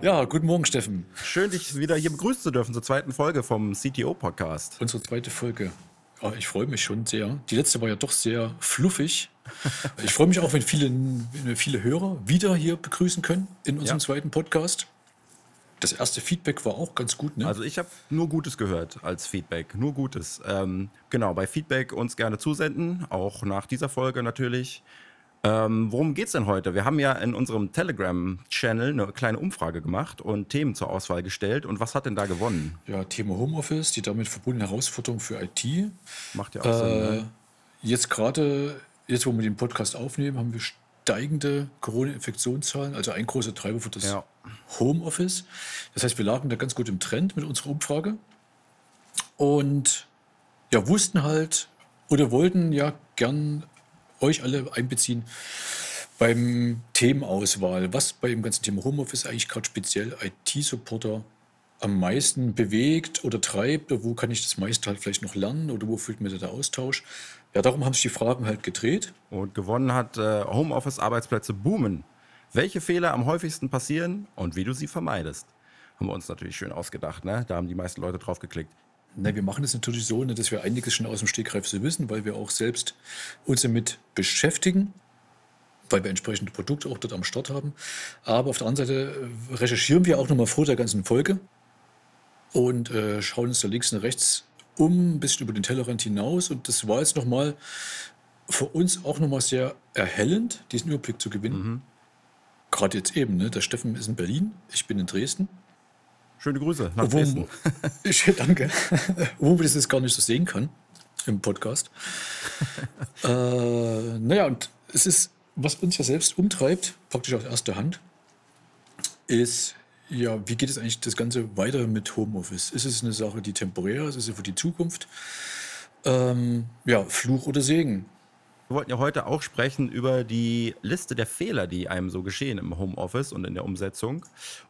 Ja, guten Morgen, Steffen. Schön, dich wieder hier begrüßen zu dürfen zur zweiten Folge vom CTO-Podcast. Unsere zweite Folge. Oh, ich freue mich schon sehr. Die letzte war ja doch sehr fluffig. Ich freue mich auch, wenn, viele, wenn viele Hörer wieder hier begrüßen können in unserem ja. zweiten Podcast. Das erste Feedback war auch ganz gut, ne? Also ich habe nur Gutes gehört als Feedback, nur Gutes. Ähm, genau, bei Feedback uns gerne zusenden, auch nach dieser Folge natürlich. Ähm, worum es denn heute? Wir haben ja in unserem Telegram-Channel eine kleine Umfrage gemacht und Themen zur Auswahl gestellt. Und was hat denn da gewonnen? Ja, Thema Homeoffice, die damit verbundene Herausforderung für IT. Macht ja auch äh, Sinn. Ne? Jetzt gerade, jetzt wo wir den Podcast aufnehmen, haben wir steigende Corona-Infektionszahlen, also ein großer Treiber für das ja. Homeoffice. Das heißt, wir lagen da ganz gut im Trend mit unserer Umfrage und ja, wussten halt oder wollten ja gern euch alle einbeziehen beim Themenauswahl. Was bei dem ganzen Thema Homeoffice eigentlich gerade speziell IT-Supporter am meisten bewegt oder treibt, wo kann ich das meiste halt vielleicht noch lernen oder wo fühlt mir der Austausch? Ja, darum haben sich die Fragen halt gedreht. Und gewonnen hat äh, Homeoffice-Arbeitsplätze boomen. Welche Fehler am häufigsten passieren und wie du sie vermeidest. Haben wir uns natürlich schön ausgedacht, ne? Da haben die meisten Leute drauf geklickt. Na, wir machen das natürlich so, ne, dass wir einiges schon aus dem Stegreif so wissen, weil wir auch selbst uns damit beschäftigen, weil wir entsprechende Produkte auch dort am Start haben. Aber auf der anderen Seite äh, recherchieren wir auch nochmal vor der ganzen Folge und äh, schauen uns da links und rechts um, ein bisschen über den Tellerrand hinaus. Und das war jetzt nochmal für uns auch nochmal sehr erhellend, diesen Überblick zu gewinnen. Mhm. Gerade jetzt eben, ne? der Steffen ist in Berlin, ich bin in Dresden. Schöne Grüße nach Obwohl, Dresden. Ich, danke. Wo man das jetzt gar nicht so sehen kann im Podcast. äh, naja, und es ist, was uns ja selbst umtreibt, praktisch aus erster Hand, ist, ja, wie geht es eigentlich das Ganze weiter mit Homeoffice? Ist es eine Sache, die temporär ist? Ist es für die Zukunft? Ähm, ja, Fluch oder Segen? Wir wollten ja heute auch sprechen über die Liste der Fehler, die einem so geschehen im Homeoffice und in der Umsetzung.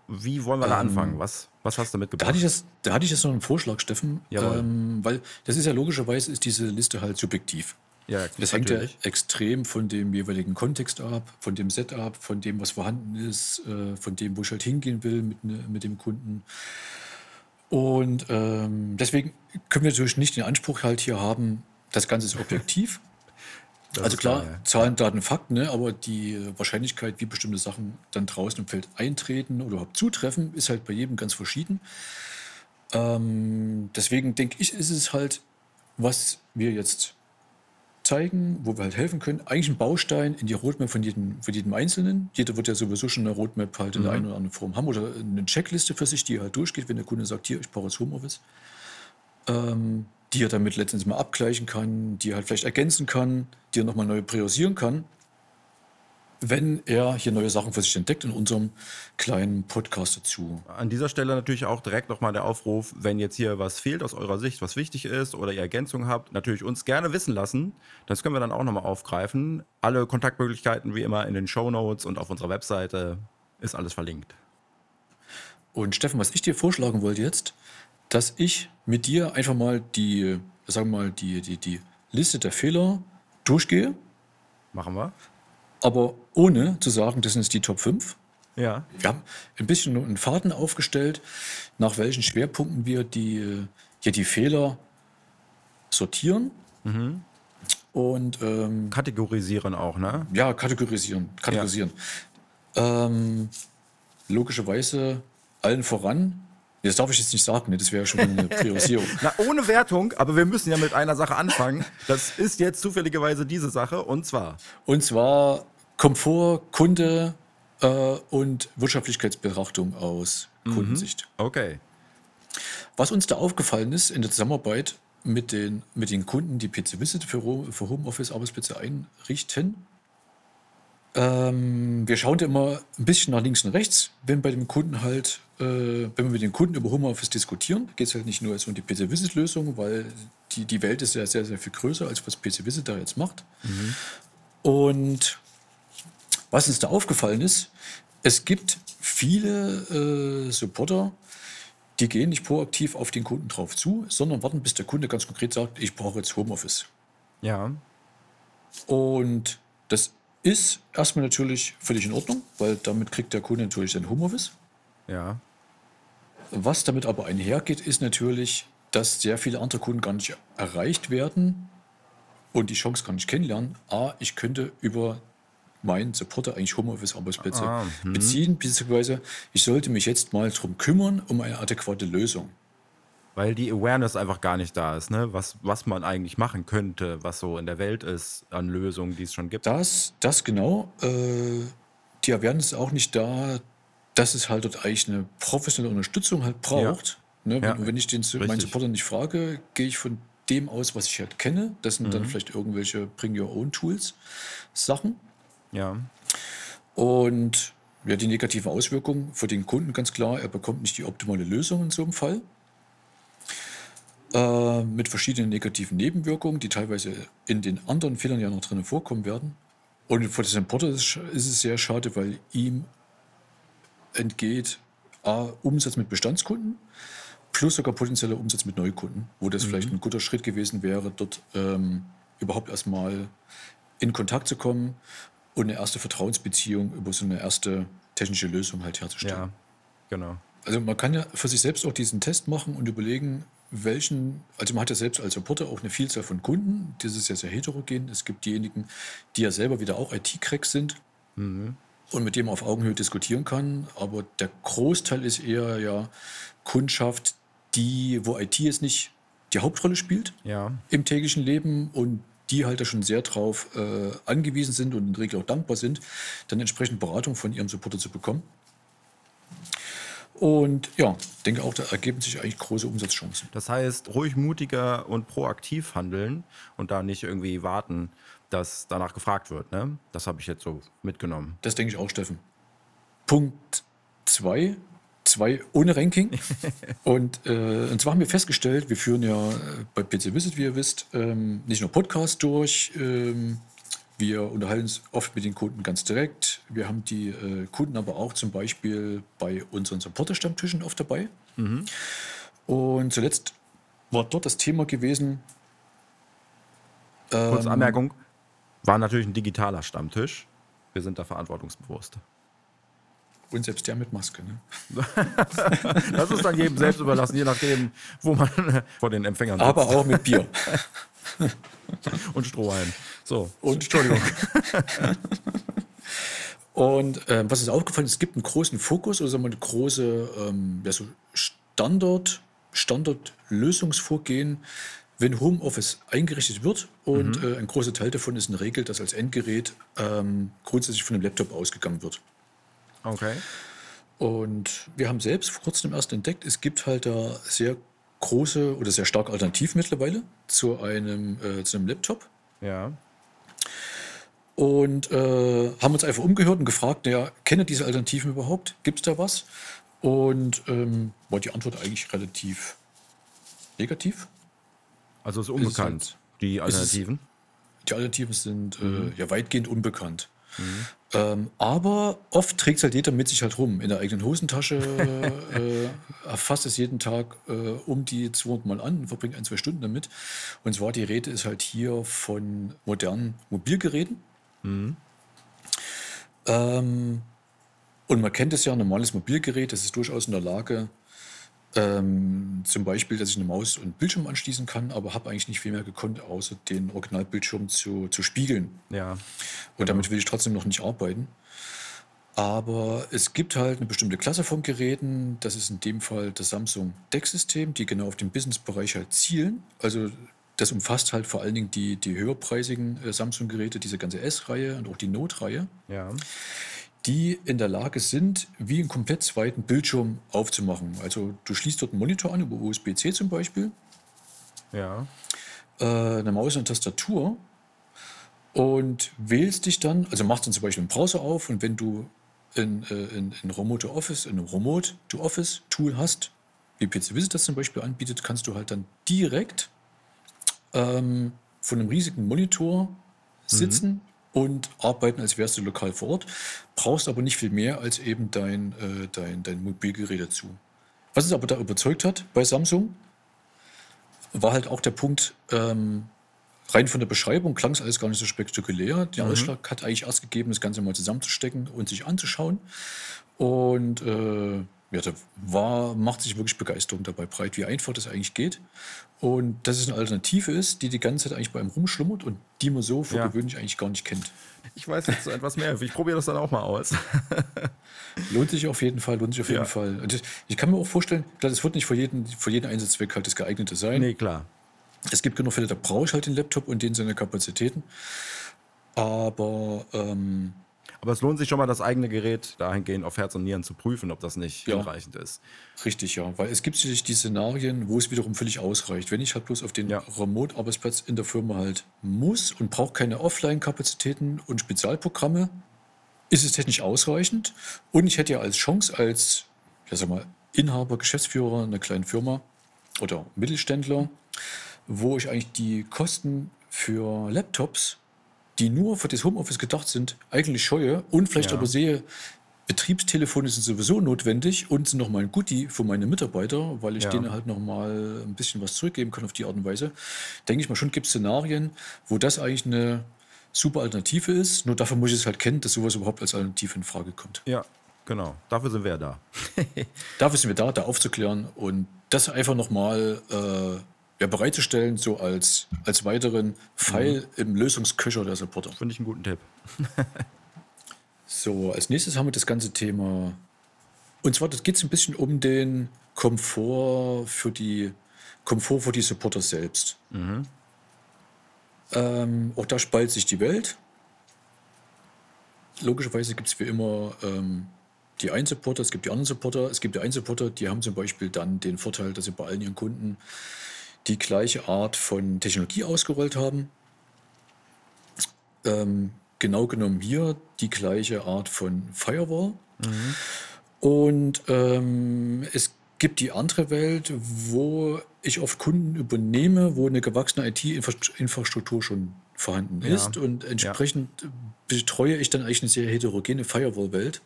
Wie wollen wir ähm, da anfangen? Was, was hast du mitgebracht? Da hatte ich jetzt, da hatte ich jetzt noch einen Vorschlag, Steffen. Ähm, weil das ist ja logischerweise ist diese Liste halt subjektiv. Ja, das hängt ja extrem von dem jeweiligen Kontext ab, von dem Setup, von dem, was vorhanden ist, äh, von dem, wo ich halt hingehen will mit, ne, mit dem Kunden. Und ähm, deswegen können wir natürlich nicht den Anspruch halt hier haben, das Ganze ist objektiv. Das also klar, klar ja. Zahlen, Daten, Fakten, ne? aber die Wahrscheinlichkeit, wie bestimmte Sachen dann draußen im Feld eintreten oder überhaupt zutreffen, ist halt bei jedem ganz verschieden. Ähm, deswegen denke ich, ist es halt, was wir jetzt zeigen, wo wir halt helfen können, eigentlich ein Baustein in die Roadmap von jedem, von jedem Einzelnen. Jeder wird ja sowieso schon eine Roadmap halt in der mhm. einen oder anderen Form haben oder eine Checkliste für sich, die halt durchgeht, wenn der Kunde sagt, hier, ich brauche jetzt Homeoffice. Ähm, die er damit letztendlich mal abgleichen kann, die er halt vielleicht ergänzen kann, die er nochmal neu priorisieren kann, wenn er hier neue Sachen für sich entdeckt in unserem kleinen Podcast dazu. An dieser Stelle natürlich auch direkt nochmal der Aufruf, wenn jetzt hier was fehlt aus eurer Sicht, was wichtig ist oder ihr Ergänzungen habt, natürlich uns gerne wissen lassen. Das können wir dann auch nochmal aufgreifen. Alle Kontaktmöglichkeiten wie immer in den Show Notes und auf unserer Webseite ist alles verlinkt. Und Steffen, was ich dir vorschlagen wollte jetzt, dass ich mit dir einfach mal die, sagen wir mal, die, die, die Liste der Fehler durchgehe. Machen wir. Aber ohne zu sagen, das sind jetzt die Top 5. Ja. Wir haben ein bisschen einen Faden aufgestellt, nach welchen Schwerpunkten wir die, hier die Fehler sortieren. Mhm. Und ähm, kategorisieren auch, ne? Ja, kategorisieren. Kategorisieren. Ja. Ähm, logischerweise allen voran das darf ich jetzt nicht sagen, ne? das wäre schon eine Priorisierung. Na, ohne Wertung, aber wir müssen ja mit einer Sache anfangen. Das ist jetzt zufälligerweise diese Sache und zwar. Und zwar Komfort, Kunde äh, und Wirtschaftlichkeitsbetrachtung aus mhm. Kundensicht. Okay. Was uns da aufgefallen ist in der Zusammenarbeit mit den, mit den Kunden, die PC Visit für, für Homeoffice-Arbeitsplätze einrichten, ähm, wir schauen da immer ein bisschen nach links und rechts, wenn bei dem Kunden halt wenn wir mit den Kunden über Homeoffice diskutieren, geht es halt nicht nur um die PC-Visit-Lösung, weil die, die Welt ist ja sehr, sehr viel größer, als was PC-Visit da jetzt macht. Mhm. Und was uns da aufgefallen ist, es gibt viele äh, Supporter, die gehen nicht proaktiv auf den Kunden drauf zu, sondern warten, bis der Kunde ganz konkret sagt, ich brauche jetzt Homeoffice. Ja. Und das ist erstmal natürlich völlig in Ordnung, weil damit kriegt der Kunde natürlich sein Homeoffice. Ja. Was damit aber einhergeht, ist natürlich, dass sehr viele andere Kunden gar nicht erreicht werden und die Chance gar nicht kennenlernen. A, ich könnte über meinen Supporter eigentlich Homeoffice-Arbeitsplätze ah, hm. beziehen, beziehungsweise ich sollte mich jetzt mal darum kümmern, um eine adäquate Lösung. Weil die Awareness einfach gar nicht da ist, ne? was, was man eigentlich machen könnte, was so in der Welt ist an Lösungen, die es schon gibt. Das, das genau. Äh, die Awareness ist auch nicht da, dass es halt dort eigentlich eine professionelle Unterstützung halt braucht. Ja. Ne? Ja. Wenn, ich den, meinen Supporter nicht frage, gehe ich von dem aus, was ich halt kenne. Das sind mhm. dann vielleicht irgendwelche Bring Your Own Tools Sachen. Ja. Und ja, die negative Auswirkung für den Kunden ganz klar, er bekommt nicht die optimale Lösung in so einem Fall. Äh, mit verschiedenen negativen Nebenwirkungen, die teilweise in den anderen Fehlern ja noch drinnen vorkommen werden. Und für den Importer ist, ist es sehr schade, weil ihm entgeht A, Umsatz mit Bestandskunden plus sogar potenzieller Umsatz mit Neukunden, wo das mhm. vielleicht ein guter Schritt gewesen wäre, dort ähm, überhaupt erstmal in Kontakt zu kommen und eine erste Vertrauensbeziehung über so eine erste technische Lösung halt herzustellen. Ja, genau. Also man kann ja für sich selbst auch diesen Test machen und überlegen, welchen, also man hat ja selbst als Supporter auch eine Vielzahl von Kunden, das ist ja sehr heterogen. Es gibt diejenigen, die ja selber wieder auch IT-Cracks sind mhm. Und mit dem man auf Augenhöhe diskutieren kann, aber der Großteil ist eher ja Kundschaft, die, wo IT jetzt nicht die Hauptrolle spielt ja. im täglichen Leben und die halt da schon sehr drauf äh, angewiesen sind und in der Regel auch dankbar sind, dann entsprechend Beratung von ihrem Supporter zu bekommen. Und ja, denke auch, da ergeben sich eigentlich große Umsatzchancen. Das heißt, ruhig mutiger und proaktiv handeln und da nicht irgendwie warten, dass danach gefragt wird. Ne? Das habe ich jetzt so mitgenommen. Das denke ich auch, Steffen. Punkt 2, zwei ohne Ranking. und, äh, und zwar haben wir festgestellt, wir führen ja äh, bei PC Visit, wie ihr wisst, ähm, nicht nur Podcasts durch. Ähm, wir unterhalten uns oft mit den Kunden ganz direkt. Wir haben die äh, Kunden aber auch zum Beispiel bei unseren Supporter-Stammtischen oft dabei. Mhm. Und zuletzt war dort das Thema gewesen. Ähm, Kurze Anmerkung: War natürlich ein digitaler Stammtisch. Wir sind da verantwortungsbewusst. Und selbst der mit Maske. Ne? das ist dann jedem selbst überlassen, je nachdem, wo man vor den Empfängern sitzt. Aber auch mit Bier. Und Strohhalm. So. Und Entschuldigung. Und äh, was ist aufgefallen? Es gibt einen großen Fokus oder sagen wir eine große ähm, ja, so Standard, Standardlösungsvorgehen, wenn Homeoffice eingerichtet wird. Und mhm. äh, ein großer Teil davon ist eine Regel, dass als Endgerät ähm, grundsätzlich von einem Laptop ausgegangen wird. Okay. Und wir haben selbst vor kurzem erst entdeckt, es gibt halt da sehr große oder sehr starke Alternativen mittlerweile zu einem, äh, zu einem Laptop. Ja. Und äh, haben uns einfach umgehört und gefragt, ja, kenne diese Alternativen überhaupt? Gibt es da was? Und ähm, war die Antwort eigentlich relativ negativ. Also ist unbekannt, ist halt, die Alternativen? Ist, die Alternativen sind äh, mhm. äh, ja weitgehend unbekannt. Mhm. Ähm, aber oft trägt es halt jeder mit sich halt rum. In der eigenen Hosentasche äh, erfasst es jeden Tag äh, um die 200 Mal an und verbringt ein, zwei Stunden damit. Und zwar die Rede ist halt hier von modernen Mobilgeräten. Mhm. Ähm, und man kennt es ja, ein normales Mobilgerät, das ist durchaus in der Lage, ähm, zum Beispiel, dass ich eine Maus und Bildschirm anschließen kann, aber habe eigentlich nicht viel mehr gekonnt, außer den Originalbildschirm zu, zu spiegeln. Ja. Und damit will ich trotzdem noch nicht arbeiten. Aber es gibt halt eine bestimmte Klasse von Geräten. Das ist in dem Fall das Samsung Deck-System, die genau auf den Business-Bereich halt zielen. Also das umfasst halt vor allen Dingen die, die höherpreisigen äh, Samsung-Geräte, diese ganze S-Reihe und auch die Note-Reihe. Ja die in der Lage sind, wie einen komplett zweiten Bildschirm aufzumachen. Also du schließt dort einen Monitor an, über USB-C zum Beispiel. Ja. Äh, eine Maus und Tastatur. Und wählst dich dann, also machst dann zum Beispiel einen Browser auf und wenn du ein, äh, ein, ein Remote Office, ein Remote to Office Tool hast, wie PC Visit das zum Beispiel anbietet, kannst du halt dann direkt ähm, von einem riesigen Monitor sitzen mhm. Und arbeiten, als wärst du lokal vor Ort. Brauchst aber nicht viel mehr als eben dein, äh, dein, dein Mobilgerät dazu. Was es aber da überzeugt hat bei Samsung, war halt auch der Punkt, ähm, rein von der Beschreibung klang es alles gar nicht so spektakulär. Der mhm. Ausschlag hat eigentlich erst gegeben, das Ganze mal zusammenzustecken und sich anzuschauen. Und äh, ja, da war, macht sich wirklich Begeisterung dabei breit, wie einfach das eigentlich geht. Und dass es eine Alternative ist, die die ganze Zeit eigentlich bei einem rumschlummert und die man so für ja. gewöhnlich eigentlich gar nicht kennt. Ich weiß jetzt etwas mehr. Ich probiere das dann auch mal aus. lohnt sich auf jeden Fall, lohnt sich auf jeden ja. Fall. Und ich kann mir auch vorstellen, klar, das wird nicht für jeden, für jeden Einsatzzweck halt das geeignete sein. Nee, klar. Es gibt genug Fälle, da brauche ich halt den Laptop und den seine Kapazitäten. Aber ähm, aber es lohnt sich schon mal, das eigene Gerät dahingehend auf Herz und Nieren zu prüfen, ob das nicht ja. hinreichend ist. Richtig, ja. Weil es gibt sicherlich die Szenarien, wo es wiederum völlig ausreicht. Wenn ich halt bloß auf den ja. Remote-Arbeitsplatz in der Firma halt muss und brauche keine Offline-Kapazitäten und Spezialprogramme, ist es technisch ausreichend. Und ich hätte ja als Chance, als ja, sag mal, Inhaber, Geschäftsführer einer kleinen Firma oder Mittelständler, wo ich eigentlich die Kosten für Laptops die nur für das Homeoffice gedacht sind, eigentlich scheue und vielleicht ja. aber sehe, Betriebstelefone sind sowieso notwendig und sind nochmal ein Goodie für meine Mitarbeiter, weil ich ja. denen halt nochmal ein bisschen was zurückgeben kann auf die Art und Weise. Denke ich mal schon, gibt es Szenarien, wo das eigentlich eine super Alternative ist. Nur dafür muss ich es halt kennen, dass sowas überhaupt als Alternative in Frage kommt. Ja, genau. Dafür sind wir da. dafür sind wir da, da aufzuklären und das einfach nochmal äh, ja, bereitzustellen, so als, als weiteren Pfeil mhm. im Lösungsköcher der Supporter. Finde ich einen guten Tipp. so, als nächstes haben wir das ganze Thema. Und zwar geht es ein bisschen um den Komfort für die Komfort für die Supporter selbst. Mhm. Ähm, auch da spaltet sich die Welt. Logischerweise gibt es wie immer ähm, die einen Supporter, es gibt die anderen Supporter. Es gibt die einen Supporter, die haben zum Beispiel dann den Vorteil, dass sie bei allen ihren Kunden die gleiche Art von Technologie ausgerollt haben. Ähm, genau genommen hier die gleiche Art von Firewall. Mhm. Und ähm, es gibt die andere Welt, wo ich oft Kunden übernehme, wo eine gewachsene IT-Infrastruktur schon vorhanden ja. ist. Und entsprechend ja. betreue ich dann eigentlich eine sehr heterogene Firewall-Welt.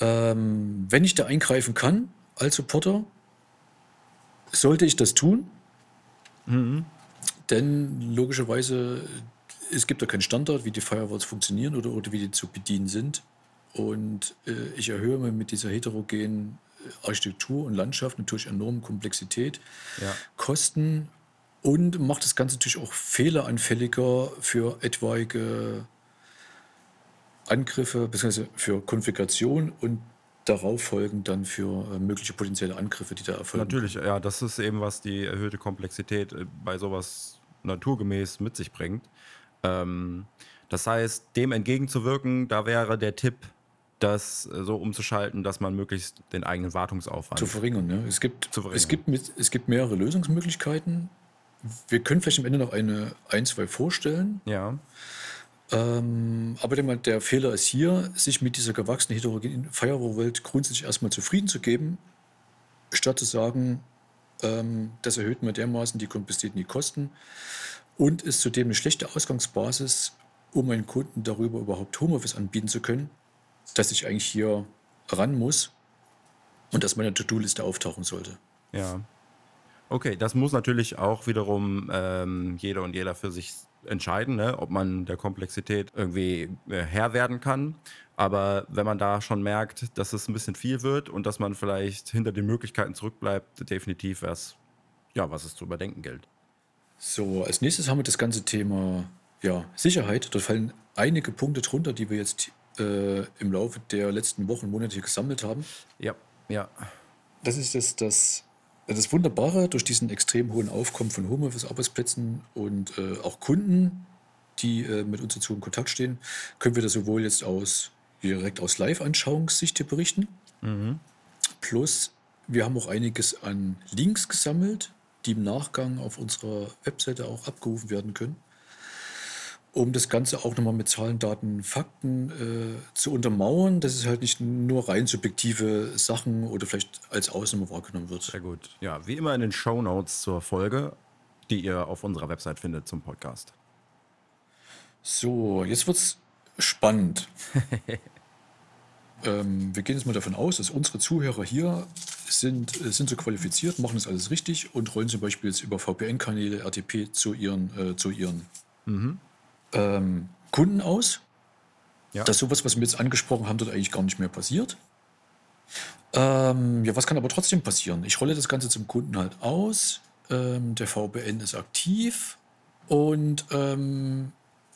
Ähm, wenn ich da eingreifen kann als Supporter, sollte ich das tun? Mhm. Denn logischerweise, es gibt ja keinen Standard, wie die Firewalls funktionieren oder, oder wie die zu bedienen sind. Und äh, ich erhöhe mir mit dieser heterogenen äh, Architektur und Landschaft natürlich enorme Komplexität, ja. Kosten und macht das Ganze natürlich auch fehleranfälliger für etwaige Angriffe bzw. für Konfiguration und darauf folgen dann für äh, mögliche potenzielle Angriffe, die da erfolgen. Natürlich, ja, das ist eben, was die erhöhte Komplexität äh, bei sowas naturgemäß mit sich bringt. Ähm, das heißt, dem entgegenzuwirken, da wäre der Tipp, das äh, so umzuschalten, dass man möglichst den eigenen Wartungsaufwand zu verringern. Ne? Es, gibt, es, gibt mit, es gibt mehrere Lösungsmöglichkeiten. Wir können vielleicht am Ende noch eine, ein, zwei vorstellen. Ja. Ähm, aber der, der, Fehler ist hier, sich mit dieser gewachsenen heterogenen Firewall-Welt grundsätzlich erstmal zufrieden zu geben, statt zu sagen, ähm, das erhöht mir dermaßen die Komplexität die Kosten und ist zudem eine schlechte Ausgangsbasis, um meinen Kunden darüber überhaupt Homeoffice anbieten zu können, dass ich eigentlich hier ran muss und dass meine To-Do-Liste auftauchen sollte. Ja. Okay, das muss natürlich auch wiederum ähm, jeder und jeder für sich entscheiden, ne, ob man der Komplexität irgendwie äh, Herr werden kann. Aber wenn man da schon merkt, dass es ein bisschen viel wird und dass man vielleicht hinter den Möglichkeiten zurückbleibt, definitiv was, ja, was es zu überdenken gilt. So, als nächstes haben wir das ganze Thema ja, Sicherheit. Da fallen einige Punkte drunter, die wir jetzt äh, im Laufe der letzten Wochen Monate gesammelt haben. Ja, ja. Das ist das, das das Wunderbare durch diesen extrem hohen Aufkommen von Homeoffice-Arbeitsplätzen und äh, auch Kunden, die äh, mit uns dazu in Kontakt stehen, können wir das sowohl jetzt aus direkt aus Live-Anschauungssicht hier berichten. Mhm. Plus, wir haben auch einiges an Links gesammelt, die im Nachgang auf unserer Webseite auch abgerufen werden können. Um das Ganze auch nochmal mit Zahlen, Daten, Fakten äh, zu untermauern, dass es halt nicht nur rein subjektive Sachen oder vielleicht als Ausnahme wahrgenommen wird. Sehr gut. Ja, wie immer in den Show Notes zur Folge, die ihr auf unserer Website findet zum Podcast. So, jetzt wird's spannend. ähm, wir gehen jetzt mal davon aus, dass unsere Zuhörer hier sind, äh, sind so qualifiziert, machen das alles richtig und rollen zum Beispiel jetzt über VPN-Kanäle RTP zu ihren, äh, zu ihren mhm. Ähm, Kunden aus. Ja. Dass sowas, was wir jetzt angesprochen haben, dort eigentlich gar nicht mehr passiert. Ähm, ja, was kann aber trotzdem passieren? Ich rolle das Ganze zum Kunden halt aus. Ähm, der VPN ist aktiv und ähm,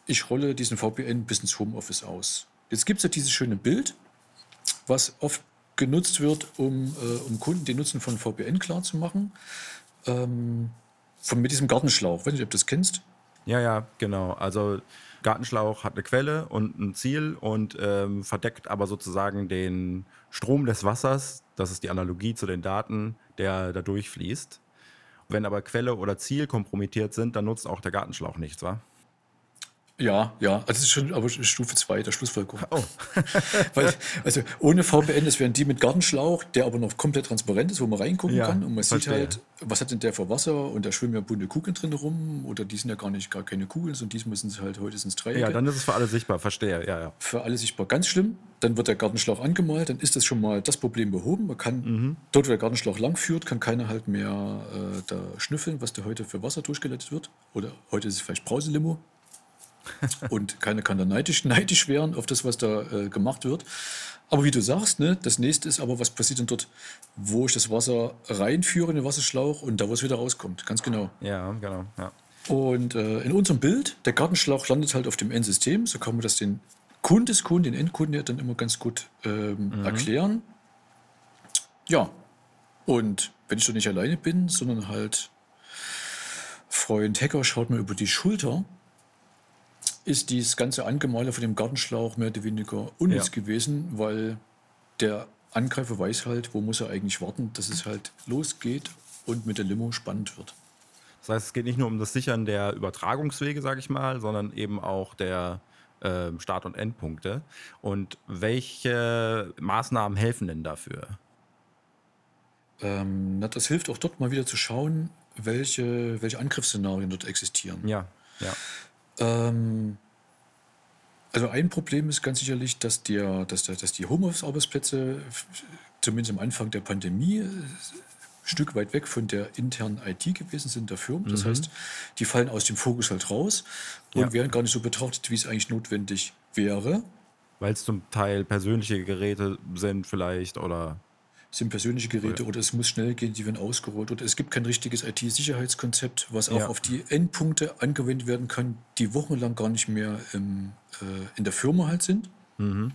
ich rolle diesen VPN bis ins Homeoffice aus. Jetzt gibt es ja dieses schöne Bild, was oft genutzt wird, um, äh, um Kunden den Nutzen von VPN klarzumachen. Ähm, von, mit diesem Gartenschlauch. Ob du das kennst. Ja, ja, genau. Also Gartenschlauch hat eine Quelle und ein Ziel und ähm, verdeckt aber sozusagen den Strom des Wassers. Das ist die Analogie zu den Daten, der da durchfließt. Wenn aber Quelle oder Ziel kompromittiert sind, dann nutzt auch der Gartenschlauch nichts, wa? Ja, ja, also es ist schon aber Stufe 2 der Schlussfolgerung. Oh. Weil, also ohne VPN, das wären die mit Gartenschlauch, der aber noch komplett transparent ist, wo man reingucken ja, kann und man verstehe. sieht halt, was hat denn der für Wasser und da schwimmen ja bunte Kugeln drin rum oder die sind ja gar nicht gar keine Kugeln, sondern diesmal sind es halt heute sind es Dreiecke. Ja, dann ist es für alle sichtbar, verstehe, ja, ja. Für alle sichtbar, ganz schlimm. Dann wird der Gartenschlauch angemalt, dann ist das schon mal das Problem behoben. Man kann, mhm. dort wo der Gartenschlauch lang führt, kann keiner halt mehr äh, da schnüffeln, was da heute für Wasser durchgeleitet wird. Oder heute ist es vielleicht Brauselimo, und keiner kann da neidisch, neidisch werden auf das, was da äh, gemacht wird. Aber wie du sagst, ne, das nächste ist aber, was passiert denn dort, wo ich das Wasser reinführe in den Wasserschlauch und da, wo es wieder rauskommt. Ganz genau. Ja, genau. Ja. Und äh, in unserem Bild, der Gartenschlauch landet halt auf dem Endsystem. So kann man das den Kundeskunden, den Endkunden ja dann immer ganz gut ähm, mhm. erklären. Ja, und wenn ich doch nicht alleine bin, sondern halt Freund Hacker schaut mir über die Schulter, ist dieses ganze Angemale von dem Gartenschlauch mehr oder weniger unnütz ja. gewesen, weil der Angreifer weiß halt, wo muss er eigentlich warten, dass es halt losgeht und mit der Limo spannend wird. Das heißt, es geht nicht nur um das Sichern der Übertragungswege, sage ich mal, sondern eben auch der äh, Start- und Endpunkte. Und welche Maßnahmen helfen denn dafür? Ähm, na, das hilft auch dort mal wieder zu schauen, welche, welche Angriffsszenarien dort existieren. Ja, ja. Ähm, also ein Problem ist ganz sicherlich, dass, der, dass, der, dass die Homeoffice-Arbeitsplätze zumindest am Anfang der Pandemie ein Stück weit weg von der internen IT gewesen sind der Firmen. Das mhm. heißt, die fallen aus dem Fokus halt raus und ja. werden gar nicht so betrachtet, wie es eigentlich notwendig wäre. Weil es zum Teil persönliche Geräte sind vielleicht oder sind persönliche Geräte ja. oder es muss schnell gehen, die werden ausgerollt oder es gibt kein richtiges IT-Sicherheitskonzept, was auch ja. auf die Endpunkte angewendet werden kann, die wochenlang gar nicht mehr im, äh, in der Firma halt sind. Mhm.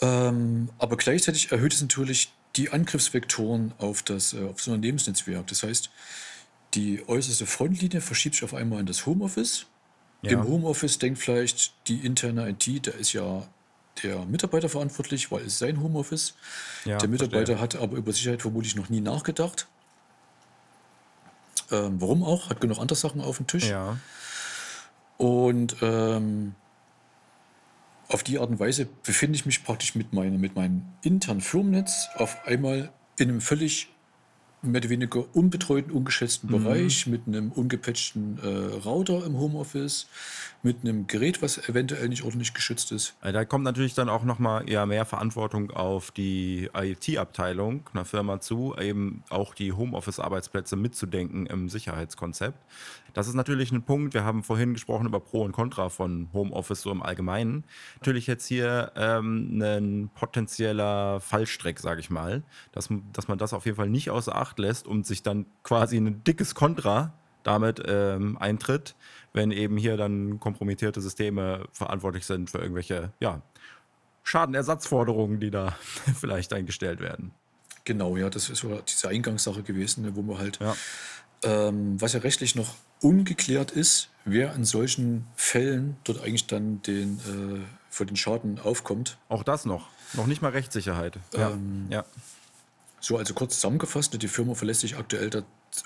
Ähm, aber gleichzeitig erhöht es natürlich die Angriffsvektoren auf das, äh, auf das Unternehmensnetzwerk. Das heißt, die äußerste Frontlinie verschiebt sich auf einmal in das Homeoffice. Ja. Im Homeoffice denkt vielleicht die interne IT, da ist ja der Mitarbeiter verantwortlich, weil es sein Homeoffice. Ja, der Mitarbeiter verstehe. hat aber über Sicherheit vermutlich noch nie nachgedacht. Ähm, warum auch? Hat genug andere Sachen auf dem Tisch. Ja. Und ähm, auf die Art und Weise befinde ich mich praktisch mit, meine, mit meinem internen Firmennetz auf einmal in einem völlig mehr oder weniger unbetreuten, ungeschätzten mhm. Bereich mit einem ungepatchten äh, Router im Homeoffice, mit einem Gerät, was eventuell nicht ordentlich geschützt ist. Also da kommt natürlich dann auch nochmal eher mehr Verantwortung auf die IT-Abteilung einer Firma zu, eben auch die Homeoffice-Arbeitsplätze mitzudenken im Sicherheitskonzept. Das ist natürlich ein Punkt. Wir haben vorhin gesprochen über Pro und Contra von Homeoffice so im Allgemeinen. Natürlich jetzt hier ähm, ein potenzieller Fallstrick, sage ich mal, dass, dass man das auf jeden Fall nicht außer Acht lässt und sich dann quasi ein dickes Kontra damit ähm, eintritt, wenn eben hier dann kompromittierte Systeme verantwortlich sind für irgendwelche ja, Schadenersatzforderungen, die da vielleicht eingestellt werden. Genau, ja, das ist so diese Eingangssache gewesen, ne, wo man halt, ja. Ähm, was ja rechtlich noch ungeklärt ist, wer in solchen Fällen dort eigentlich dann den, äh, für den Schaden aufkommt. Auch das noch. Noch nicht mal Rechtssicherheit. Ähm, ja. So, also kurz zusammengefasst, ne, die Firma verlässt sich aktuell da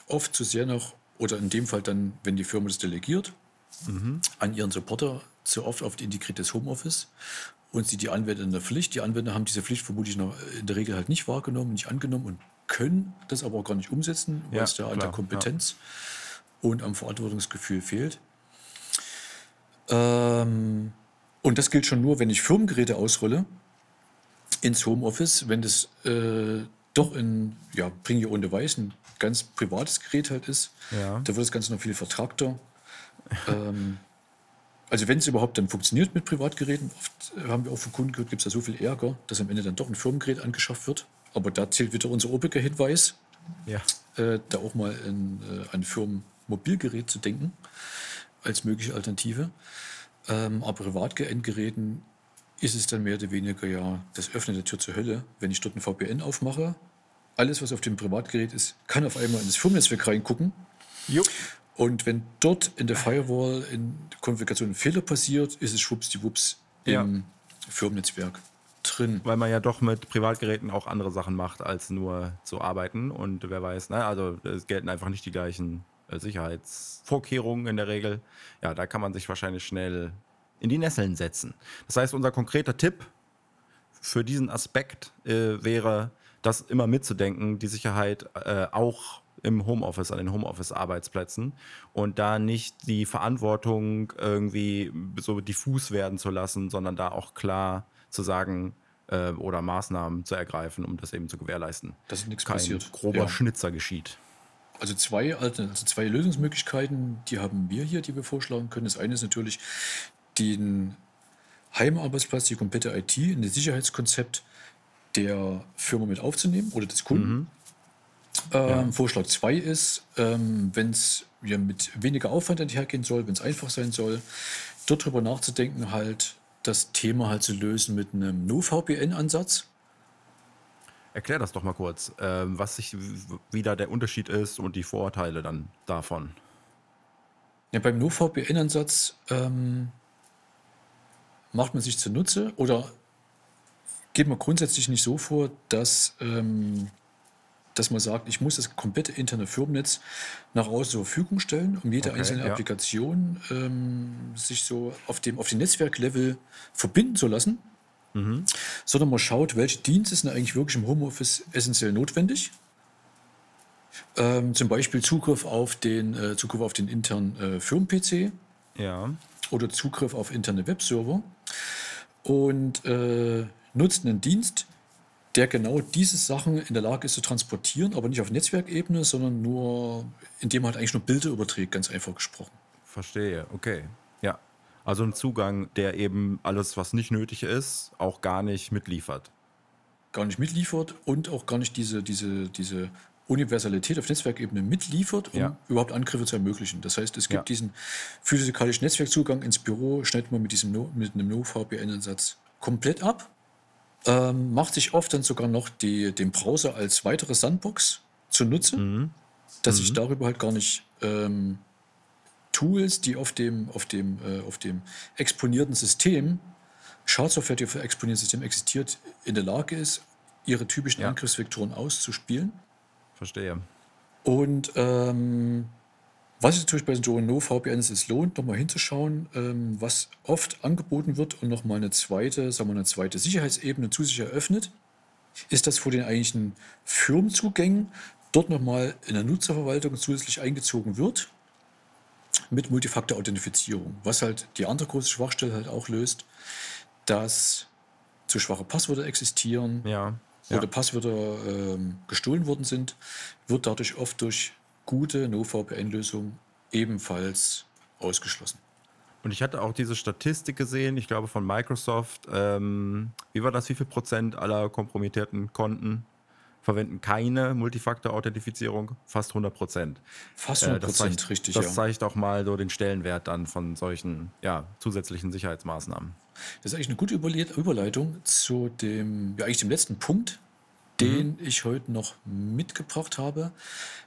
oft zu sehr noch, oder in dem Fall dann, wenn die Firma das delegiert, mhm. an ihren Supporter zu oft auf integriertes Homeoffice und sie die Anwender in der Pflicht. Die Anwender haben diese Pflicht vermutlich noch in der Regel halt nicht wahrgenommen, nicht angenommen und können das aber auch gar nicht umsetzen, weil ja, es da an der Kompetenz ja. und am Verantwortungsgefühl fehlt. Ähm, und das gilt schon nur, wenn ich Firmengeräte ausrolle ins Homeoffice, wenn das äh, doch in, ja, Bring Your Own Device ein ganz privates Gerät halt ist, ja. da wird das Ganze noch viel vertragter. ähm, also wenn es überhaupt dann funktioniert mit Privatgeräten, oft haben wir auch von Kunden gehört, gibt es da so viel Ärger, dass am Ende dann doch ein Firmengerät angeschafft wird. Aber da zählt wieder unser obiger Hinweis, ja. äh, da auch mal in, äh, an Firmenmobilgerät zu denken als mögliche Alternative. Ähm, aber Privatendgeräten ist es dann mehr oder weniger ja das Öffnen der Tür zur Hölle. Wenn ich dort ein VPN aufmache, alles, was auf dem Privatgerät ist, kann auf einmal ins Firmennetzwerk reingucken. Jupp. Und wenn dort in der Firewall in der Konfiguration ein Fehler passiert, ist es schwuppsdiwupps ja. im Firmennetzwerk drin. Weil man ja doch mit Privatgeräten auch andere Sachen macht, als nur zu arbeiten. Und wer weiß, ne? also es gelten einfach nicht die gleichen äh, Sicherheitsvorkehrungen in der Regel. Ja, da kann man sich wahrscheinlich schnell in die Nesseln setzen. Das heißt, unser konkreter Tipp für diesen Aspekt äh, wäre, das immer mitzudenken, die Sicherheit äh, auch im Homeoffice, an den Homeoffice-Arbeitsplätzen und da nicht die Verantwortung irgendwie so diffus werden zu lassen, sondern da auch klar zu sagen äh, oder Maßnahmen zu ergreifen, um das eben zu gewährleisten. Dass nichts Kein passiert. grober ja. Schnitzer geschieht. Also zwei, also zwei Lösungsmöglichkeiten, die haben wir hier, die wir vorschlagen können. Das eine ist natürlich, den Heimarbeitsplatz, die komplette IT in das Sicherheitskonzept der Firma mit aufzunehmen oder des Kunden. Mhm. Ähm, ja. Vorschlag 2 ist, ähm, wenn es ja, mit weniger Aufwand einhergehen soll, wenn es einfach sein soll, dort drüber nachzudenken, halt das Thema halt zu lösen mit einem No-VPN-Ansatz. Erklär das doch mal kurz, ähm, was sich wieder der Unterschied ist und die Vorteile dann davon. Ja, beim No-VPN-Ansatz ähm, macht man sich zunutze oder geht man grundsätzlich nicht so vor, dass ähm, dass man sagt, ich muss das komplette interne Firmennetz nach außen zur Verfügung stellen, um jede okay, einzelne ja. Applikation ähm, sich so auf dem, auf dem Netzwerklevel verbinden zu lassen, mhm. sondern man schaut, welche Dienste sind eigentlich wirklich im Homeoffice essentiell notwendig. Ähm, zum Beispiel Zugriff auf den, äh, Zugriff auf den internen äh, Firmen-PC ja. oder Zugriff auf interne Webserver und äh, nutzt einen Dienst, der genau diese Sachen in der Lage ist zu transportieren, aber nicht auf Netzwerkebene, sondern nur, indem man halt eigentlich nur Bilder überträgt, ganz einfach gesprochen. Verstehe, okay. Ja. Also ein Zugang, der eben alles, was nicht nötig ist, auch gar nicht mitliefert. Gar nicht mitliefert und auch gar nicht diese, diese, diese Universalität auf Netzwerkebene mitliefert, um ja. überhaupt Angriffe zu ermöglichen. Das heißt, es gibt ja. diesen physikalischen Netzwerkzugang ins Büro, schneidet man mit, diesem no, mit einem No-VPN-Ansatz komplett ab ähm, macht sich oft dann sogar noch die, den Browser als weitere Sandbox zunutze, mhm. dass mhm. ich darüber halt gar nicht ähm, Tools, die auf dem, auf dem, äh, auf dem exponierten System, Schadsoftware, die auf dem exponierten System existiert, in der Lage ist, ihre typischen ja. Angriffsvektoren auszuspielen. Verstehe. Und ähm, was natürlich bei so No-VPNs es lohnt, nochmal hinzuschauen, ähm, was oft angeboten wird und nochmal eine zweite, sagen wir eine zweite Sicherheitsebene zu sich eröffnet, ist, dass vor den eigentlichen Firmenzugängen dort nochmal in der Nutzerverwaltung zusätzlich eingezogen wird mit Multifaktor-Authentifizierung, was halt die andere große Schwachstelle halt auch löst, dass zu schwache Passwörter existieren ja, ja. oder Passwörter ähm, gestohlen worden sind, wird dadurch oft durch gute No-VPN-Lösung ebenfalls ausgeschlossen. Und ich hatte auch diese Statistik gesehen, ich glaube von Microsoft. Ähm, wie war das? Wie viel Prozent aller kompromittierten Konten verwenden keine Multifaktor-Authentifizierung? Fast 100 Prozent. Fast 100 äh, Prozent, äh, richtig. Das ja. zeigt auch mal so den Stellenwert dann von solchen ja, zusätzlichen Sicherheitsmaßnahmen. Das ist eigentlich eine gute Überleitung zu dem, ja, eigentlich dem letzten Punkt, den ich heute noch mitgebracht habe,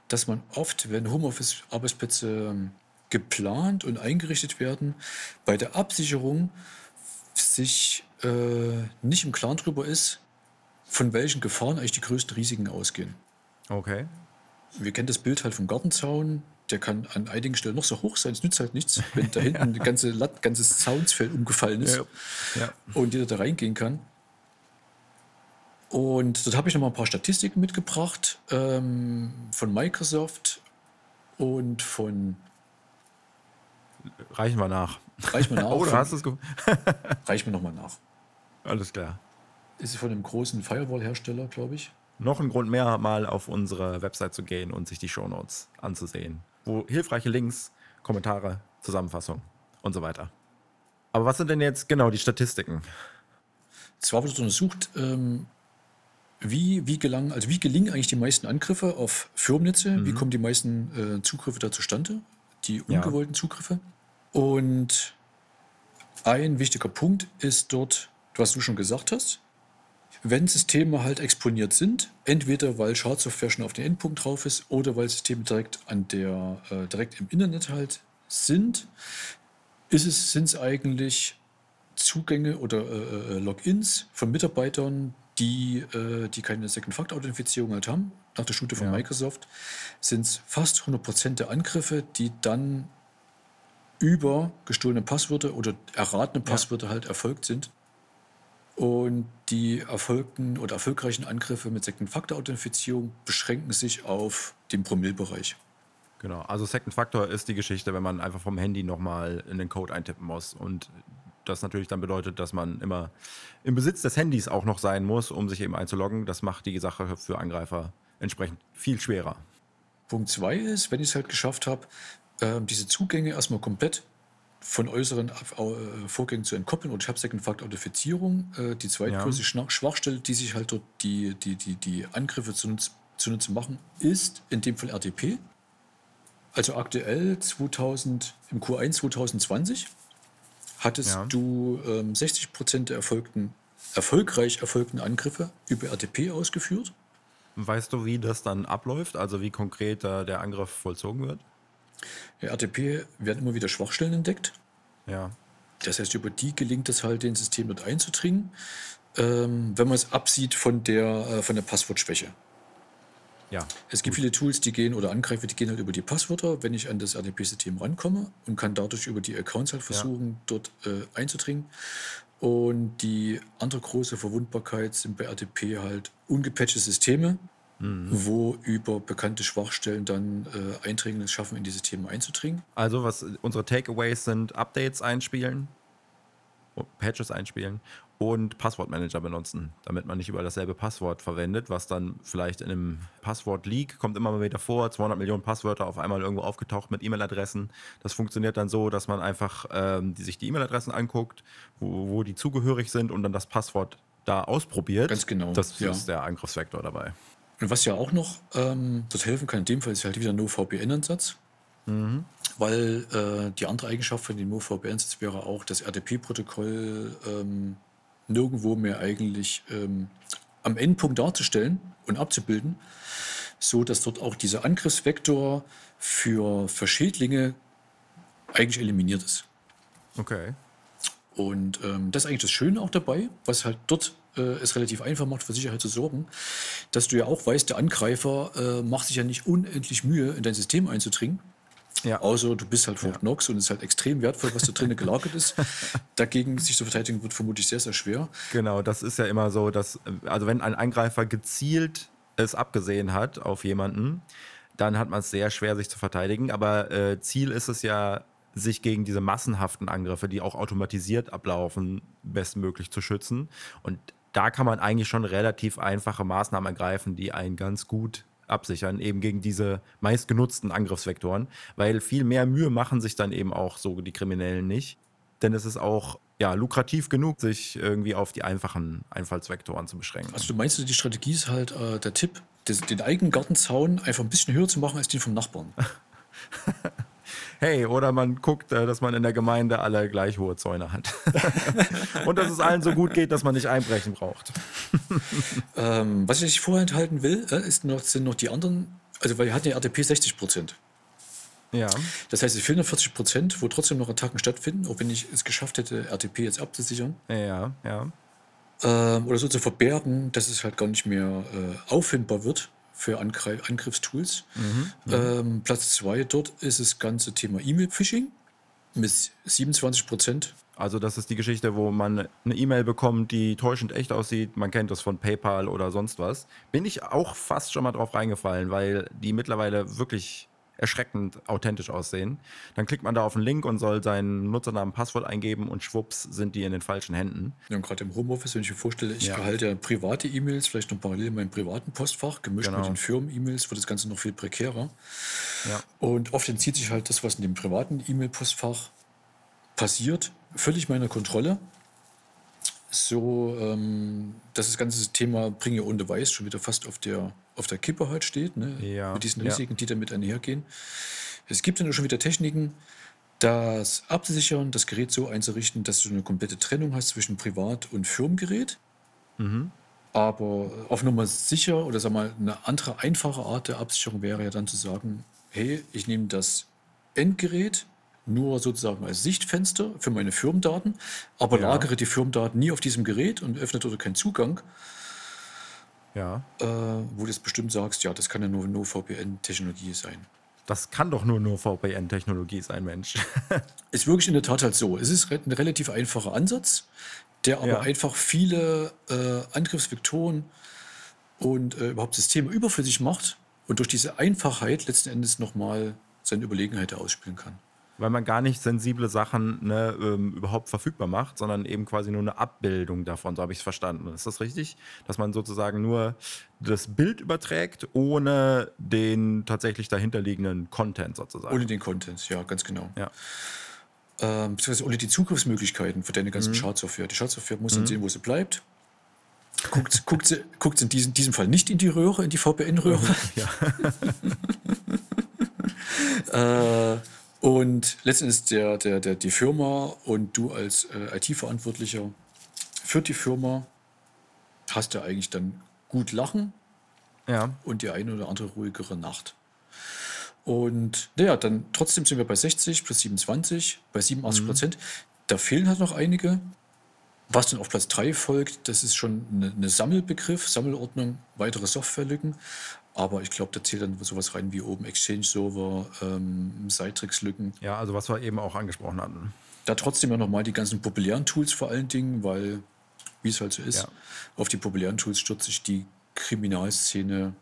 dass man oft, wenn Homeoffice-Arbeitsplätze ähm, geplant und eingerichtet werden, bei der Absicherung sich äh, nicht im Klaren darüber ist, von welchen Gefahren eigentlich die größten Risiken ausgehen. Okay. Wir kennen das Bild halt vom Gartenzaun. der kann an einigen Stellen noch so hoch sein, es nützt halt nichts, wenn da hinten ein ganze ganzes Zaunsfeld umgefallen ist ja. Ja. und jeder da reingehen kann. Und dort habe ich noch mal ein paar Statistiken mitgebracht ähm, von Microsoft und von. Reichen wir nach. Reichen wir nach. Oder hast du es Reichen wir nochmal nach. Alles klar. Ist von einem großen Firewall-Hersteller, glaube ich. Noch ein Grund mehr, mal auf unsere Website zu gehen und sich die Shownotes anzusehen. Wo hilfreiche Links, Kommentare, Zusammenfassung und so weiter. Aber was sind denn jetzt genau die Statistiken? Zwar wird untersucht, ähm, wie, wie, gelangen, also wie gelingen eigentlich die meisten Angriffe auf Firmennetze? Mhm. Wie kommen die meisten äh, Zugriffe da zustande? Die ungewollten ja. Zugriffe. Und ein wichtiger Punkt ist dort, was du schon gesagt hast, wenn Systeme halt exponiert sind, entweder weil Schadsoftware schon auf den Endpunkt drauf ist oder weil Systeme direkt an der, äh, direkt im Internet halt sind, ist es, sind es eigentlich Zugänge oder äh, äh Logins von Mitarbeitern, die, äh, die keine Second-Factor-Authentifizierung halt haben, nach der Studie von ja. Microsoft, sind es fast 100% der Angriffe, die dann über gestohlene Passwörter oder erratene Passwörter ja. halt erfolgt sind. Und die erfolgten oder erfolgreichen Angriffe mit Second-Factor-Authentifizierung beschränken sich auf den Promillbereich. Genau, also Second Factor ist die Geschichte, wenn man einfach vom Handy nochmal in den Code eintippen muss und das natürlich dann bedeutet, dass man immer im Besitz des Handys auch noch sein muss, um sich eben einzuloggen. Das macht die Sache für Angreifer entsprechend viel schwerer. Punkt 2 ist, wenn ich es halt geschafft habe, äh, diese Zugänge erstmal komplett von äußeren äh, Vorgängen zu entkoppeln und ich habe Second-Factor-Authentifizierung, äh, die zweitgrößte ja. Schwachstelle, die sich halt dort die, die, die, die Angriffe zunutze, zunutze machen, ist in dem Fall RTP. Also aktuell 2000, im Q1 2020 hattest ja. du ähm, 60 Prozent der erfolgten, erfolgreich erfolgten Angriffe über RTP ausgeführt. Weißt du, wie das dann abläuft, also wie konkret äh, der Angriff vollzogen wird? Ja, RTP werden immer wieder Schwachstellen entdeckt. Ja. Das heißt, über die gelingt es halt, den System dort einzudringen, ähm, wenn man es absieht von der, äh, von der Passwortschwäche. Ja. Es gibt gut. viele Tools, die gehen oder Angreifer, die gehen halt über die Passwörter, wenn ich an das RDP-System rankomme und kann dadurch über die Accounts halt versuchen, ja. dort äh, einzudringen. Und die andere große Verwundbarkeit sind bei RDP halt ungepatchte Systeme, mhm. wo über bekannte Schwachstellen dann äh, Eindringlinge schaffen, in die Systeme einzudringen. Also was unsere Takeaways sind, Updates einspielen, Patches einspielen und Passwortmanager benutzen, damit man nicht überall dasselbe Passwort verwendet, was dann vielleicht in einem Passwort-Leak kommt immer mal wieder vor, 200 Millionen Passwörter auf einmal irgendwo aufgetaucht mit E-Mail-Adressen. Das funktioniert dann so, dass man einfach ähm, die, sich die E-Mail-Adressen anguckt, wo, wo, die zugehörig sind und dann das Passwort da ausprobiert. Ganz genau. Das ja. ist der Angriffsvektor dabei. Und was ja auch noch ähm, dort helfen kann, in dem Fall ist halt wieder No-VPN-Ansatz. Mhm. Weil äh, die andere Eigenschaft von dem No-VPN-Ansatz wäre auch, das RDP-Protokoll ähm, nirgendwo mehr eigentlich ähm, am Endpunkt darzustellen und abzubilden, so dass dort auch dieser Angriffsvektor für, für Schädlinge eigentlich eliminiert ist. Okay. Und ähm, das ist eigentlich das Schöne auch dabei, was halt dort äh, es relativ einfach macht, für Sicherheit zu sorgen, dass du ja auch weißt, der Angreifer äh, macht sich ja nicht unendlich Mühe, in dein System einzudringen, ja. Außer du bist halt Fort ja. Knox und es ist halt extrem wertvoll, was da drinnen gelagert ist. Dagegen sich zu verteidigen wird vermutlich sehr, sehr schwer. Genau, das ist ja immer so, dass, also wenn ein Angreifer gezielt es abgesehen hat auf jemanden, dann hat man es sehr schwer, sich zu verteidigen. Aber äh, Ziel ist es ja, sich gegen diese massenhaften Angriffe, die auch automatisiert ablaufen, bestmöglich zu schützen. Und da kann man eigentlich schon relativ einfache Maßnahmen ergreifen, die einen ganz gut absichern, eben gegen diese meistgenutzten Angriffsvektoren, weil viel mehr Mühe machen sich dann eben auch so die Kriminellen nicht. Denn es ist auch ja, lukrativ genug, sich irgendwie auf die einfachen Einfallsvektoren zu beschränken. Also du meinst, die Strategie ist halt äh, der Tipp, den eigenen Gartenzaun einfach ein bisschen höher zu machen als den vom Nachbarn. hey, oder man guckt, äh, dass man in der Gemeinde alle gleich hohe Zäune hat. und dass es allen so gut geht, dass man nicht einbrechen braucht. ähm, was ich nicht vorenthalten will, äh, ist noch, sind noch die anderen, also weil wir hatten ja RTP 60 Prozent. Ja. Das heißt, es fehlen noch 40 Prozent, wo trotzdem noch Attacken stattfinden, auch wenn ich es geschafft hätte, RTP jetzt abzusichern. Ja, ja. Ähm, oder so zu verbergen, dass es halt gar nicht mehr äh, auffindbar wird für Angreif Angriffstools. Mhm, ähm, Platz 2 dort ist das ganze Thema E-Mail-Phishing mit 27 Prozent. Also das ist die Geschichte, wo man eine E-Mail bekommt, die täuschend echt aussieht. Man kennt das von PayPal oder sonst was. Bin ich auch fast schon mal drauf reingefallen, weil die mittlerweile wirklich erschreckend authentisch aussehen. Dann klickt man da auf einen Link und soll seinen Nutzernamen, Passwort eingeben und schwupps sind die in den falschen Händen. Ja, und gerade im Homeoffice, wenn ich mir vorstelle, ich ja. behalte ja private E-Mails, vielleicht noch parallel in meinem privaten Postfach, gemischt genau. mit den Firmen-E-Mails, wird das Ganze noch viel prekärer. Ja. Und oft entzieht sich halt das, was in dem privaten E-Mail-Postfach passiert, völlig meiner Kontrolle so, ähm, dass das ganze Thema Bringe ohne Weiß schon wieder fast auf der, auf der Kippe halt steht, ne? ja, mit diesen Risiken, ja. die damit einhergehen. Es gibt dann auch schon wieder Techniken, das abzusichern, das Gerät so einzurichten, dass du eine komplette Trennung hast zwischen Privat- und Firmengerät. Mhm. Aber auf Nummer sicher oder sag mal, eine andere einfache Art der Absicherung wäre ja dann zu sagen, hey, ich nehme das Endgerät, nur sozusagen als Sichtfenster für meine Firmendaten, aber ja. lagere die Firmendaten nie auf diesem Gerät und öffne dort keinen Zugang. Ja. Äh, wo du jetzt bestimmt sagst, ja, das kann ja nur, nur VPN-Technologie sein. Das kann doch nur nur VPN-Technologie sein, Mensch. ist wirklich in der Tat halt so. Es ist ein relativ einfacher Ansatz, der aber ja. einfach viele äh, Angriffsvektoren und äh, überhaupt Systeme überflüssig macht und durch diese Einfachheit letzten Endes nochmal seine Überlegenheit ausspielen kann weil man gar nicht sensible Sachen ne, ähm, überhaupt verfügbar macht, sondern eben quasi nur eine Abbildung davon, so habe ich es verstanden. Ist das richtig? Dass man sozusagen nur das Bild überträgt, ohne den tatsächlich dahinterliegenden Content sozusagen. Ohne den Content, ja, ganz genau. Ja. Ähm, beziehungsweise ohne die Zugriffsmöglichkeiten für deine ganzen mhm. Schadsoftware. Die Schadsoftware muss dann mhm. sehen, wo sie bleibt. Guckt, guckt, sie, guckt sie in diesem, diesem Fall nicht in die Röhre, in die VPN-Röhre. Ja. äh, und letztendlich der, der, der, die Firma und du als äh, IT-Verantwortlicher für die Firma hast ja eigentlich dann gut Lachen ja. und die eine oder andere ruhigere Nacht. Und naja, dann trotzdem sind wir bei 60 plus 27, bei 87 Prozent. Mhm. Da fehlen halt noch einige. Was dann auf Platz 3 folgt, das ist schon eine, eine Sammelbegriff, Sammelordnung, weitere Softwarelücken. Aber ich glaube, da zählt dann sowas rein wie oben Exchange-Server, ähm, Citrix-Lücken. Ja, also was wir eben auch angesprochen hatten. Da trotzdem ja nochmal die ganzen populären Tools vor allen Dingen, weil, wie es halt so ist, ja. auf die populären Tools stürzt sich die Kriminalszene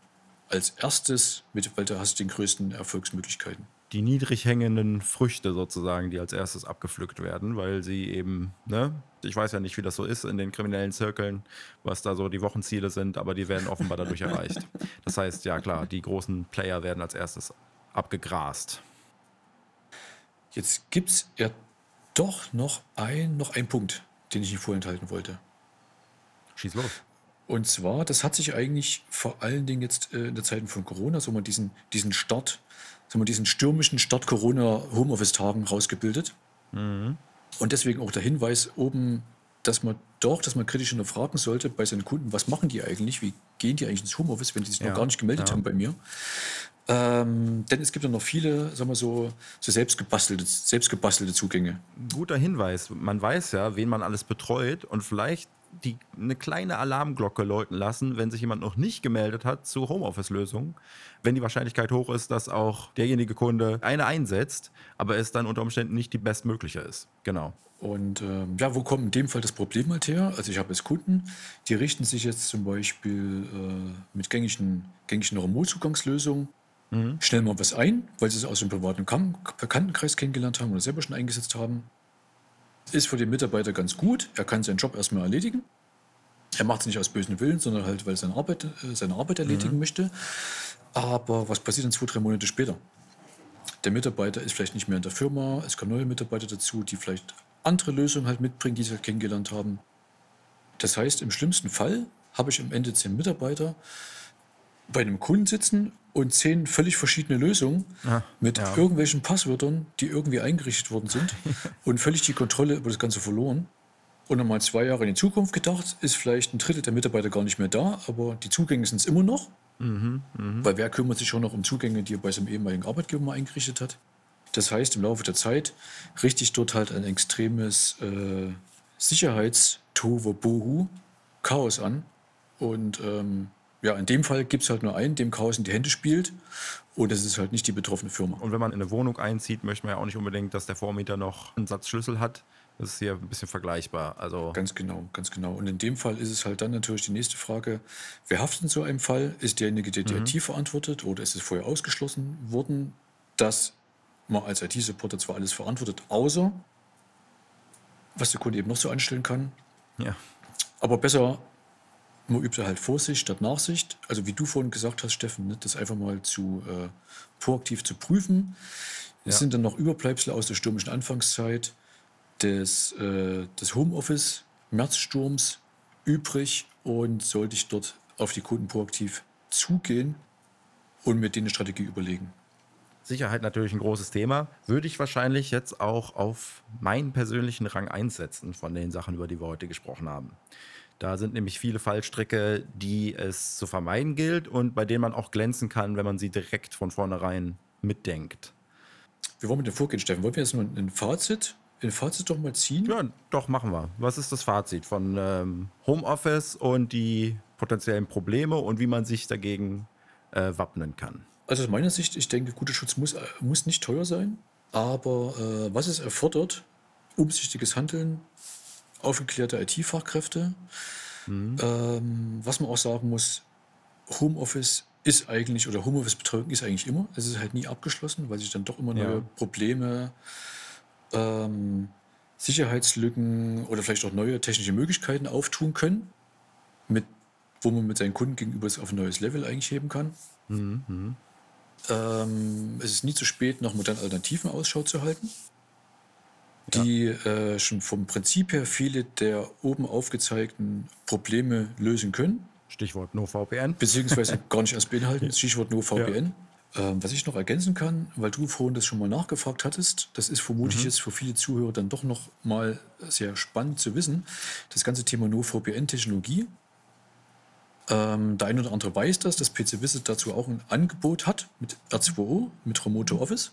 als erstes, mit, weil da hast du den größten Erfolgsmöglichkeiten die niedrig hängenden Früchte sozusagen, die als erstes abgepflückt werden, weil sie eben, ne, ich weiß ja nicht, wie das so ist in den kriminellen Zirkeln, was da so die Wochenziele sind, aber die werden offenbar dadurch erreicht. Das heißt, ja klar, die großen Player werden als erstes abgegrast. Jetzt gibt es ja doch noch ein, noch einen Punkt, den ich nicht vorenthalten wollte. Schieß los. Und zwar, das hat sich eigentlich vor allen Dingen jetzt äh, in der Zeit von Corona so mal diesen, diesen Start sagen wir, diesen stürmischen Start Corona Homeoffice-Tagen rausgebildet. Mhm. Und deswegen auch der Hinweis oben, dass man doch, dass man kritisch hinterfragen sollte bei seinen Kunden, was machen die eigentlich, wie gehen die eigentlich ins Homeoffice, wenn die sich ja. noch gar nicht gemeldet ja. haben bei mir. Ähm, denn es gibt ja noch viele, sagen wir so, so selbstgebastelte, selbstgebastelte Zugänge. Guter Hinweis. Man weiß ja, wen man alles betreut und vielleicht die, eine kleine Alarmglocke läuten lassen, wenn sich jemand noch nicht gemeldet hat zu Homeoffice-Lösungen, wenn die Wahrscheinlichkeit hoch ist, dass auch derjenige Kunde eine einsetzt, aber es dann unter Umständen nicht die bestmögliche ist. Genau. Und ähm, ja, wo kommt in dem Fall das Problem halt her? Also ich habe jetzt Kunden, die richten sich jetzt zum Beispiel äh, mit gängigen, gängigen Remote-Zugangslösungen mhm. schnell mal was ein, weil sie es aus dem privaten Bekanntenkreis kennengelernt haben oder selber schon eingesetzt haben. Ist für den Mitarbeiter ganz gut. Er kann seinen Job erstmal erledigen. Er macht es nicht aus bösen Willen, sondern halt, weil er seine Arbeit, äh, seine Arbeit erledigen mhm. möchte. Aber was passiert dann zwei, drei Monate später? Der Mitarbeiter ist vielleicht nicht mehr in der Firma, es kommen neue Mitarbeiter dazu, die vielleicht andere Lösungen halt mitbringen, die sie kennengelernt haben. Das heißt, im schlimmsten Fall habe ich am Ende zehn Mitarbeiter bei einem Kunden sitzen und zehn völlig verschiedene Lösungen ah, mit ja. irgendwelchen Passwörtern, die irgendwie eingerichtet worden sind und völlig die Kontrolle über das Ganze verloren. Und nochmal zwei Jahre in die Zukunft gedacht, ist vielleicht ein Drittel der Mitarbeiter gar nicht mehr da, aber die Zugänge sind es immer noch. Mhm, mh. Weil wer kümmert sich schon noch um Zugänge, die er bei seinem ehemaligen Arbeitgeber mal eingerichtet hat? Das heißt, im Laufe der Zeit richtig dort halt ein extremes äh, sicherheits bohu Chaos an. Und ähm, ja, in dem Fall gibt es halt nur einen, dem Chaos in die Hände spielt. Und es ist halt nicht die betroffene Firma. Und wenn man in eine Wohnung einzieht, möchte man ja auch nicht unbedingt, dass der Vormieter noch einen Satz Schlüssel hat. Das ist hier ein bisschen vergleichbar. Also ganz genau, ganz genau. Und in dem Fall ist es halt dann natürlich die nächste Frage: Wer haftet in so einem Fall? Ist derjenige, der die mhm. IT verantwortet oder ist es vorher ausgeschlossen worden, dass man als IT-Supporter zwar alles verantwortet, außer was der Kunde eben noch so anstellen kann. Ja. Aber besser man übt halt Vorsicht statt Nachsicht. Also wie du vorhin gesagt hast, Steffen, ne, das einfach mal zu äh, proaktiv zu prüfen. Es ja. sind dann noch Überbleibsel aus der stürmischen Anfangszeit des, äh, des Homeoffice, Märzsturms übrig und sollte ich dort auf die Kunden proaktiv zugehen und mir denen eine Strategie überlegen. Sicherheit natürlich ein großes Thema. Würde ich wahrscheinlich jetzt auch auf meinen persönlichen Rang einsetzen von den Sachen, über die wir heute gesprochen haben. Da sind nämlich viele Fallstricke, die es zu vermeiden gilt und bei denen man auch glänzen kann, wenn man sie direkt von vornherein mitdenkt. Wir wollen mit dem vorgehen, Steffen. Wollen wir jetzt mal ein Fazit, ein Fazit doch mal ziehen? Ja, doch, machen wir. Was ist das Fazit von ähm, Homeoffice und die potenziellen Probleme und wie man sich dagegen äh, wappnen kann? Also aus meiner Sicht, ich denke, guter Schutz muss, äh, muss nicht teuer sein, aber äh, was es erfordert, umsichtiges Handeln, aufgeklärte IT-Fachkräfte. Mhm. Ähm, was man auch sagen muss, Homeoffice ist eigentlich, oder Homeoffice-Betreuung ist eigentlich immer. Es ist halt nie abgeschlossen, weil sich dann doch immer neue ja. Probleme, ähm, Sicherheitslücken oder vielleicht auch neue technische Möglichkeiten auftun können, mit, wo man mit seinen Kunden gegenüber es auf ein neues Level eigentlich heben kann. Mhm. mhm. Ähm, es ist nie zu spät, nach modernen Alternativen Ausschau zu halten die ja. äh, schon vom Prinzip her viele der oben aufgezeigten Probleme lösen können. Stichwort NoVPN. Beziehungsweise gar nicht erst beinhalten, Stichwort NoVPN. Ja. Ähm, was ich noch ergänzen kann, weil du vorhin das schon mal nachgefragt hattest, das ist vermutlich mhm. jetzt für viele Zuhörer dann doch noch mal sehr spannend zu wissen, das ganze Thema NoVPN-Technologie. Ähm, der eine oder andere weiß das, dass PC Visit dazu auch ein Angebot hat mit R2O, mit Remote Office,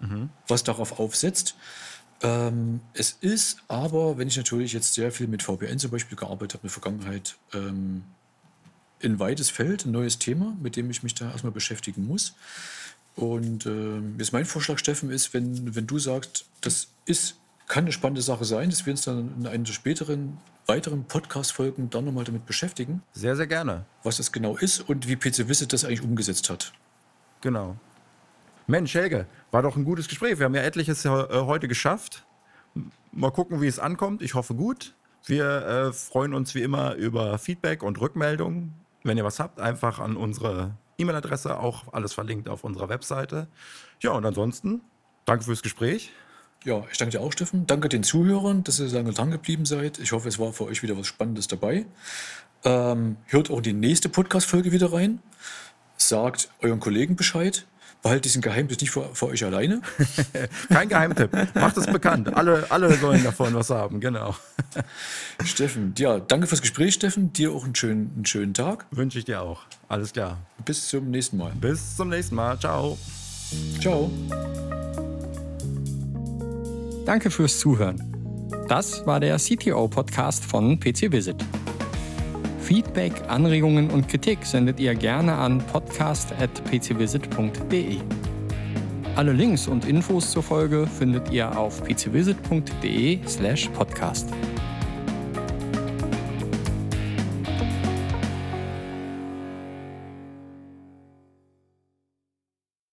mhm. was darauf aufsetzt. Ähm, es ist aber, wenn ich natürlich jetzt sehr viel mit VPN zum Beispiel gearbeitet habe in der Vergangenheit, ähm, ein weites Feld, ein neues Thema, mit dem ich mich da erstmal beschäftigen muss. Und äh, jetzt mein Vorschlag, Steffen, ist, wenn, wenn du sagst, das ist, kann eine spannende Sache sein, dass wir uns dann in einer der späteren, weiteren Podcast-Folgen dann nochmal damit beschäftigen. Sehr, sehr gerne. Was das genau ist und wie PC Visit das eigentlich umgesetzt hat. Genau. Mensch, Helge, war doch ein gutes Gespräch. Wir haben ja etliches äh, heute geschafft. Mal gucken, wie es ankommt. Ich hoffe gut. Wir äh, freuen uns wie immer über Feedback und Rückmeldungen. Wenn ihr was habt, einfach an unsere E-Mail-Adresse, auch alles verlinkt auf unserer Webseite. Ja, und ansonsten, danke fürs Gespräch. Ja, ich danke dir auch, Steffen. Danke den Zuhörern, dass ihr so lange dran geblieben seid. Ich hoffe, es war für euch wieder was Spannendes dabei. Ähm, hört auch die nächste Podcast-Folge wieder rein. Sagt euren Kollegen Bescheid. Behaltet diesen Geheimtipp nicht für, für euch alleine. Kein Geheimtipp. Macht es bekannt. Alle, alle sollen davon was haben, genau. Steffen, ja, danke fürs Gespräch, Steffen. Dir auch einen schönen, einen schönen Tag. Wünsche ich dir auch. Alles klar. Bis zum nächsten Mal. Bis zum nächsten Mal. Ciao. Ciao. Danke fürs Zuhören. Das war der CTO-Podcast von PC Visit. Feedback, Anregungen und Kritik sendet ihr gerne an podcast.pcvisit.de. Alle Links und Infos zur Folge findet ihr auf pcvisit.de/podcast.